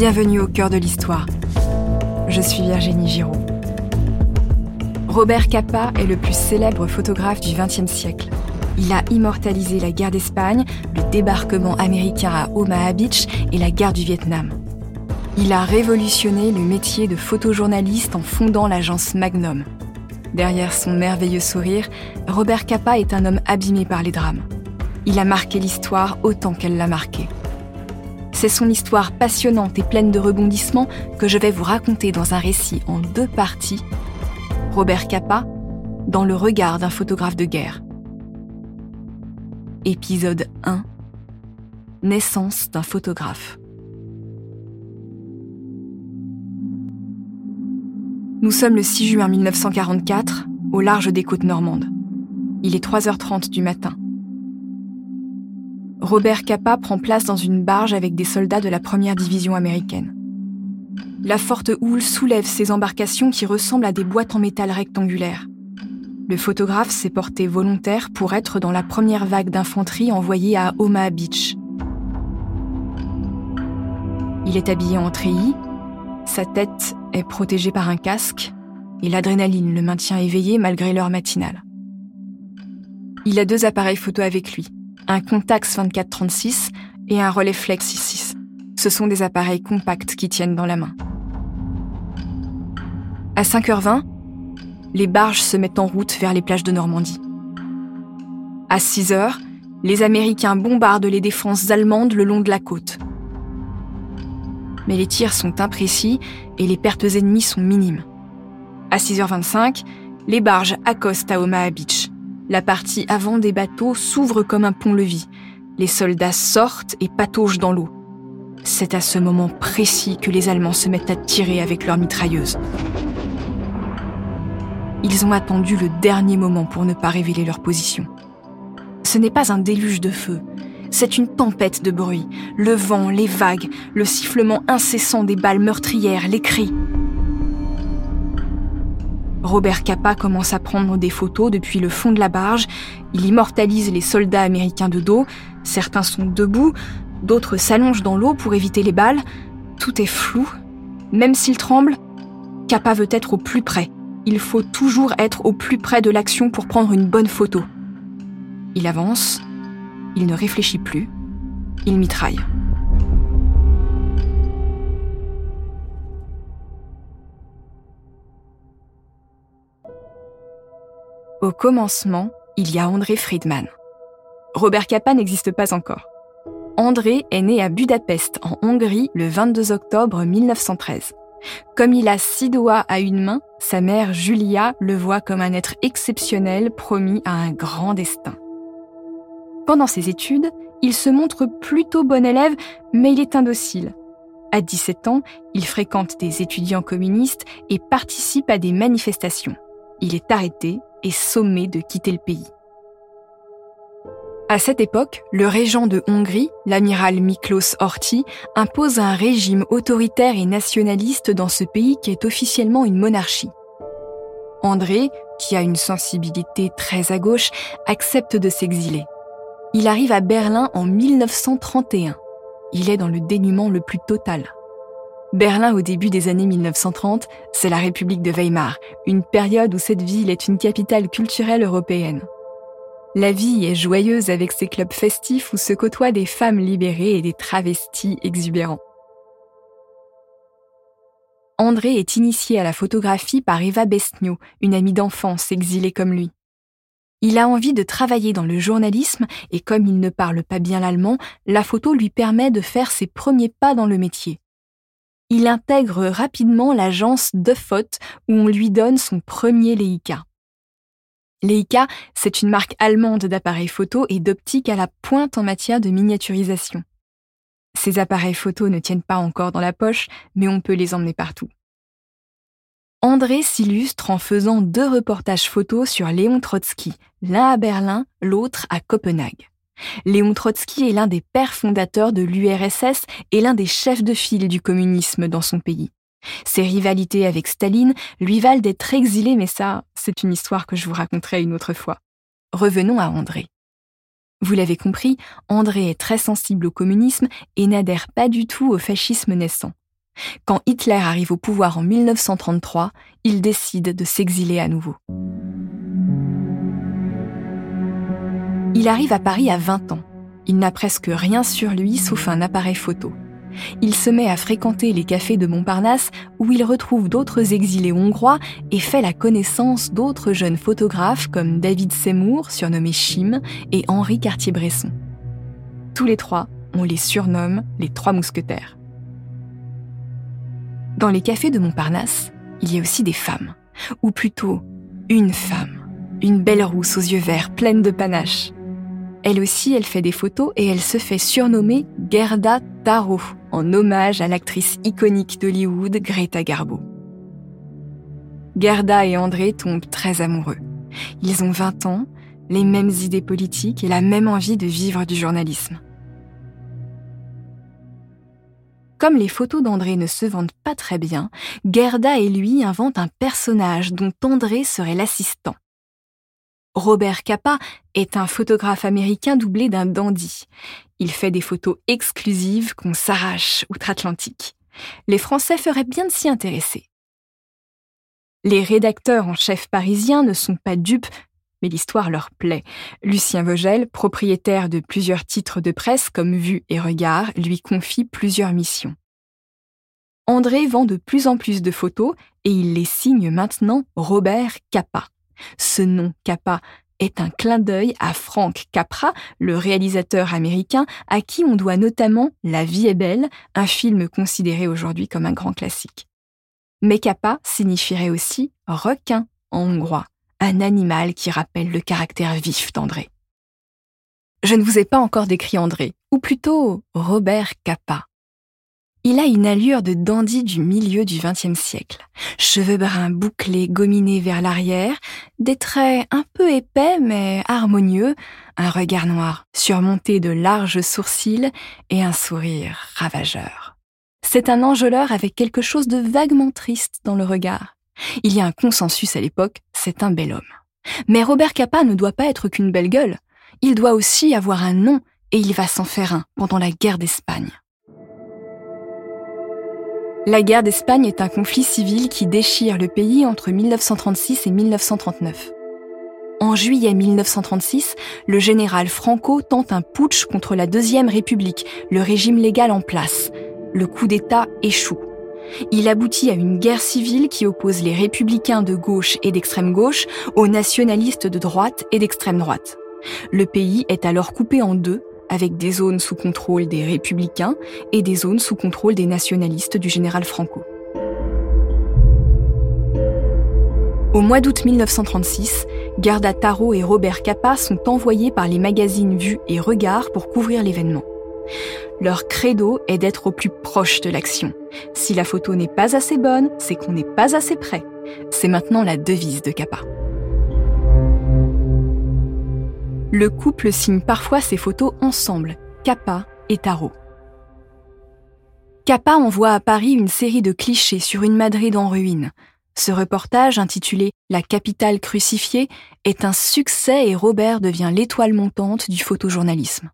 Bienvenue au cœur de l'histoire. Je suis Virginie Giraud. Robert Capa est le plus célèbre photographe du XXe siècle. Il a immortalisé la guerre d'Espagne, le débarquement américain à Omaha Beach et la guerre du Vietnam. Il a révolutionné le métier de photojournaliste en fondant l'agence Magnum. Derrière son merveilleux sourire, Robert Capa est un homme abîmé par les drames. Il a marqué l'histoire autant qu'elle l'a marqué. C'est son histoire passionnante et pleine de rebondissements que je vais vous raconter dans un récit en deux parties. Robert Capa, dans le regard d'un photographe de guerre. Épisode 1 Naissance d'un photographe. Nous sommes le 6 juin 1944, au large des côtes normandes. Il est 3h30 du matin. Robert Capa prend place dans une barge avec des soldats de la première division américaine. La forte houle soulève ces embarcations qui ressemblent à des boîtes en métal rectangulaires. Le photographe s'est porté volontaire pour être dans la première vague d'infanterie envoyée à Omaha Beach. Il est habillé en treillis, sa tête est protégée par un casque et l'adrénaline le maintient éveillé malgré l'heure matinale. Il a deux appareils photo avec lui, un Contax 2436 et un Rolleiflex 66. Ce sont des appareils compacts qui tiennent dans la main. À 5h20, les barges se mettent en route vers les plages de Normandie. À 6 h les Américains bombardent les défenses allemandes le long de la côte. Mais les tirs sont imprécis et les pertes ennemies sont minimes. À 6h25, les barges accostent à Omaha Beach. La partie avant des bateaux s'ouvre comme un pont-levis. Les soldats sortent et pataugent dans l'eau. C'est à ce moment précis que les Allemands se mettent à tirer avec leurs mitrailleuses. Ils ont attendu le dernier moment pour ne pas révéler leur position. Ce n'est pas un déluge de feu, c'est une tempête de bruit. Le vent, les vagues, le sifflement incessant des balles meurtrières, les cris. Robert Capa commence à prendre des photos depuis le fond de la barge. Il immortalise les soldats américains de dos. Certains sont debout, d'autres s'allongent dans l'eau pour éviter les balles. Tout est flou. Même s'il tremble, Capa veut être au plus près. Il faut toujours être au plus près de l'action pour prendre une bonne photo. Il avance, il ne réfléchit plus, il mitraille. Au commencement, il y a André Friedman. Robert Capa n'existe pas encore. André est né à Budapest, en Hongrie, le 22 octobre 1913. Comme il a six doigts à une main, sa mère Julia le voit comme un être exceptionnel promis à un grand destin. Pendant ses études, il se montre plutôt bon élève, mais il est indocile. À 17 ans, il fréquente des étudiants communistes et participe à des manifestations. Il est arrêté et sommé de quitter le pays. À cette époque, le régent de Hongrie, l'amiral Miklos Horthy, impose un régime autoritaire et nationaliste dans ce pays qui est officiellement une monarchie. André, qui a une sensibilité très à gauche, accepte de s'exiler. Il arrive à Berlin en 1931. Il est dans le dénuement le plus total. Berlin au début des années 1930, c'est la République de Weimar, une période où cette ville est une capitale culturelle européenne. La vie est joyeuse avec ses clubs festifs où se côtoient des femmes libérées et des travestis exubérants. André est initié à la photographie par Eva Bestnio, une amie d'enfance exilée comme lui. Il a envie de travailler dans le journalisme et comme il ne parle pas bien l'allemand, la photo lui permet de faire ses premiers pas dans le métier il intègre rapidement l'agence De Foot où on lui donne son premier Leica. Leica, c'est une marque allemande d'appareils photo et d'optique à la pointe en matière de miniaturisation. Ces appareils photo ne tiennent pas encore dans la poche, mais on peut les emmener partout. André s'illustre en faisant deux reportages photos sur Léon Trotsky, l'un à Berlin, l'autre à Copenhague. Léon Trotsky est l'un des pères fondateurs de l'URSS et l'un des chefs de file du communisme dans son pays. Ses rivalités avec Staline lui valent d'être exilé, mais ça, c'est une histoire que je vous raconterai une autre fois. Revenons à André. Vous l'avez compris, André est très sensible au communisme et n'adhère pas du tout au fascisme naissant. Quand Hitler arrive au pouvoir en 1933, il décide de s'exiler à nouveau. Il arrive à Paris à 20 ans. Il n'a presque rien sur lui sauf un appareil photo. Il se met à fréquenter les cafés de Montparnasse où il retrouve d'autres exilés hongrois et fait la connaissance d'autres jeunes photographes comme David Seymour, surnommé Chim, et Henri Cartier-Bresson. Tous les trois, on les surnomme les trois mousquetaires. Dans les cafés de Montparnasse, il y a aussi des femmes, ou plutôt une femme, une belle rousse aux yeux verts, pleine de panache. Elle aussi, elle fait des photos et elle se fait surnommer Gerda Taro, en hommage à l'actrice iconique d'Hollywood Greta Garbo. Gerda et André tombent très amoureux. Ils ont 20 ans, les mêmes idées politiques et la même envie de vivre du journalisme. Comme les photos d'André ne se vendent pas très bien, Gerda et lui inventent un personnage dont André serait l'assistant. Robert Capa est un photographe américain doublé d'un dandy. Il fait des photos exclusives qu'on s'arrache outre-Atlantique. Les Français feraient bien de s'y intéresser. Les rédacteurs en chef parisiens ne sont pas dupes mais l'histoire leur plaît. Lucien Vogel, propriétaire de plusieurs titres de presse comme Vue et Regard, lui confie plusieurs missions. André vend de plus en plus de photos et il les signe maintenant Robert Capa. Ce nom Capa est un clin d'œil à Frank Capra, le réalisateur américain à qui on doit notamment La vie est belle, un film considéré aujourd'hui comme un grand classique. Mais Capa signifierait aussi requin en hongrois un animal qui rappelle le caractère vif d'André. Je ne vous ai pas encore décrit André, ou plutôt Robert Capa. Il a une allure de dandy du milieu du XXe siècle. Cheveux bruns bouclés, gominés vers l'arrière, des traits un peu épais mais harmonieux, un regard noir surmonté de larges sourcils et un sourire ravageur. C'est un enjôleur avec quelque chose de vaguement triste dans le regard. Il y a un consensus à l'époque, c'est un bel homme. Mais Robert Capa ne doit pas être qu'une belle gueule. Il doit aussi avoir un nom et il va s'en faire un pendant la guerre d'Espagne. La guerre d'Espagne est un conflit civil qui déchire le pays entre 1936 et 1939. En juillet 1936, le général Franco tente un putsch contre la Deuxième République, le régime légal en place. Le coup d'État échoue. Il aboutit à une guerre civile qui oppose les républicains de gauche et d'extrême gauche aux nationalistes de droite et d'extrême droite. Le pays est alors coupé en deux, avec des zones sous contrôle des républicains et des zones sous contrôle des nationalistes du général Franco. Au mois d'août 1936, Garda Taro et Robert Capa sont envoyés par les magazines Vue et Regard pour couvrir l'événement. Leur credo est d'être au plus proche de l'action. Si la photo n'est pas assez bonne, c'est qu'on n'est pas assez près. C'est maintenant la devise de Kappa. Le couple signe parfois ses photos ensemble, Kappa et Tarot. Kappa envoie à Paris une série de clichés sur une Madrid en ruine. Ce reportage, intitulé La capitale crucifiée, est un succès et Robert devient l'étoile montante du photojournalisme.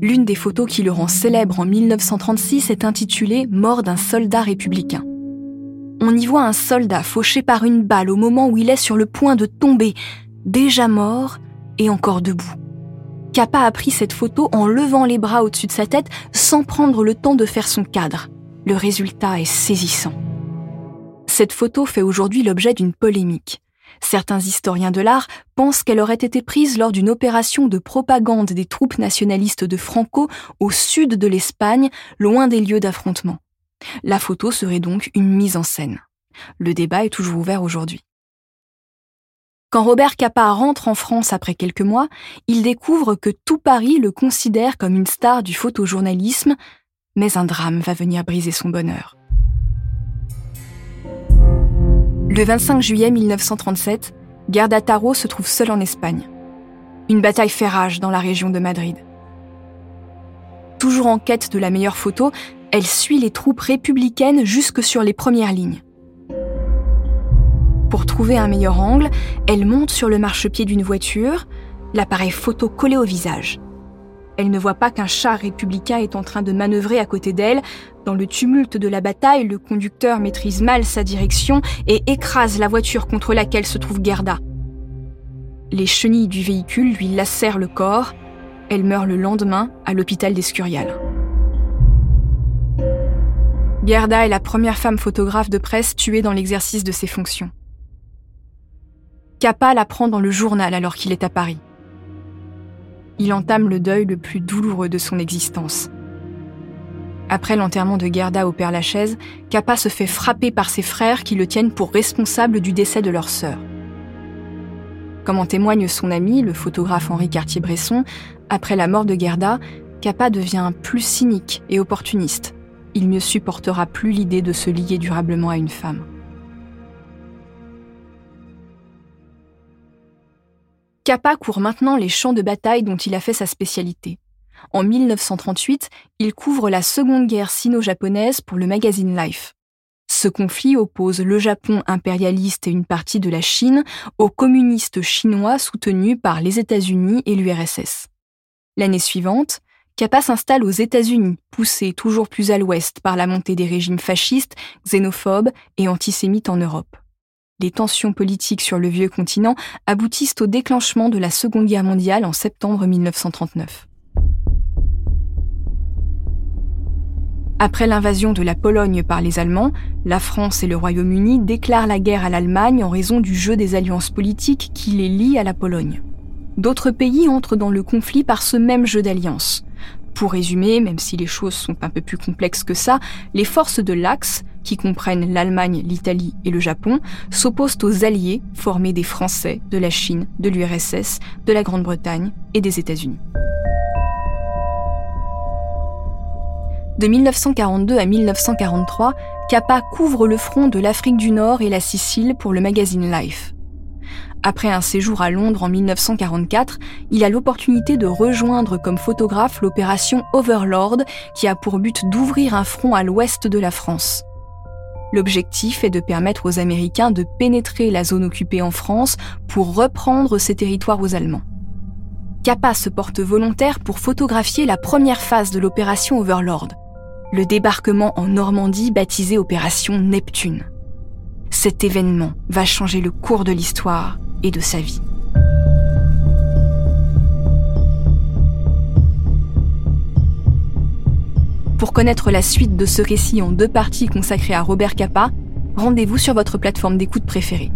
L'une des photos qui le rend célèbre en 1936 est intitulée Mort d'un soldat républicain. On y voit un soldat fauché par une balle au moment où il est sur le point de tomber, déjà mort et encore debout. Kappa a pris cette photo en levant les bras au-dessus de sa tête sans prendre le temps de faire son cadre. Le résultat est saisissant. Cette photo fait aujourd'hui l'objet d'une polémique. Certains historiens de l'art pensent qu'elle aurait été prise lors d'une opération de propagande des troupes nationalistes de Franco au sud de l'Espagne, loin des lieux d'affrontement. La photo serait donc une mise en scène. Le débat est toujours ouvert aujourd'hui. Quand Robert Capa rentre en France après quelques mois, il découvre que tout Paris le considère comme une star du photojournalisme, mais un drame va venir briser son bonheur. Le 25 juillet 1937, Garda Taro se trouve seul en Espagne. Une bataille fait rage dans la région de Madrid. Toujours en quête de la meilleure photo, elle suit les troupes républicaines jusque sur les premières lignes. Pour trouver un meilleur angle, elle monte sur le marchepied d'une voiture, l'appareil photo collé au visage. Elle ne voit pas qu'un char républicain est en train de manœuvrer à côté d'elle. Dans le tumulte de la bataille, le conducteur maîtrise mal sa direction et écrase la voiture contre laquelle se trouve Gerda. Les chenilles du véhicule lui lacèrent le corps. Elle meurt le lendemain à l'hôpital d'Escurial. Gerda est la première femme photographe de presse tuée dans l'exercice de ses fonctions. Kappa l'apprend dans le journal alors qu'il est à Paris. Il entame le deuil le plus douloureux de son existence. Après l'enterrement de Gerda au Père-Lachaise, Kappa se fait frapper par ses frères qui le tiennent pour responsable du décès de leur sœur. Comme en témoigne son ami, le photographe Henri Cartier-Bresson, après la mort de Gerda, Kappa devient plus cynique et opportuniste. Il ne supportera plus l'idée de se lier durablement à une femme. Kappa court maintenant les champs de bataille dont il a fait sa spécialité. En 1938, il couvre la Seconde Guerre sino-japonaise pour le magazine Life. Ce conflit oppose le Japon impérialiste et une partie de la Chine aux communistes chinois soutenus par les États-Unis et l'URSS. L'année suivante, Kappa s'installe aux États-Unis, poussé toujours plus à l'ouest par la montée des régimes fascistes, xénophobes et antisémites en Europe les tensions politiques sur le vieux continent aboutissent au déclenchement de la Seconde Guerre mondiale en septembre 1939. Après l'invasion de la Pologne par les Allemands, la France et le Royaume-Uni déclarent la guerre à l'Allemagne en raison du jeu des alliances politiques qui les lient à la Pologne. D'autres pays entrent dans le conflit par ce même jeu d'alliances. Pour résumer, même si les choses sont un peu plus complexes que ça, les forces de l'Axe, qui comprennent l'Allemagne, l'Italie et le Japon, s'opposent aux alliés formés des Français, de la Chine, de l'URSS, de la Grande-Bretagne et des États-Unis. De 1942 à 1943, Kappa couvre le front de l'Afrique du Nord et la Sicile pour le magazine Life. Après un séjour à Londres en 1944, il a l'opportunité de rejoindre comme photographe l'opération Overlord qui a pour but d'ouvrir un front à l'ouest de la France. L'objectif est de permettre aux Américains de pénétrer la zone occupée en France pour reprendre ces territoires aux Allemands. Kappa se porte volontaire pour photographier la première phase de l'opération Overlord, le débarquement en Normandie baptisé Opération Neptune. Cet événement va changer le cours de l'histoire et de sa vie. Pour connaître la suite de ce récit en deux parties consacrées à Robert Capa, rendez-vous sur votre plateforme d'écoute préférée.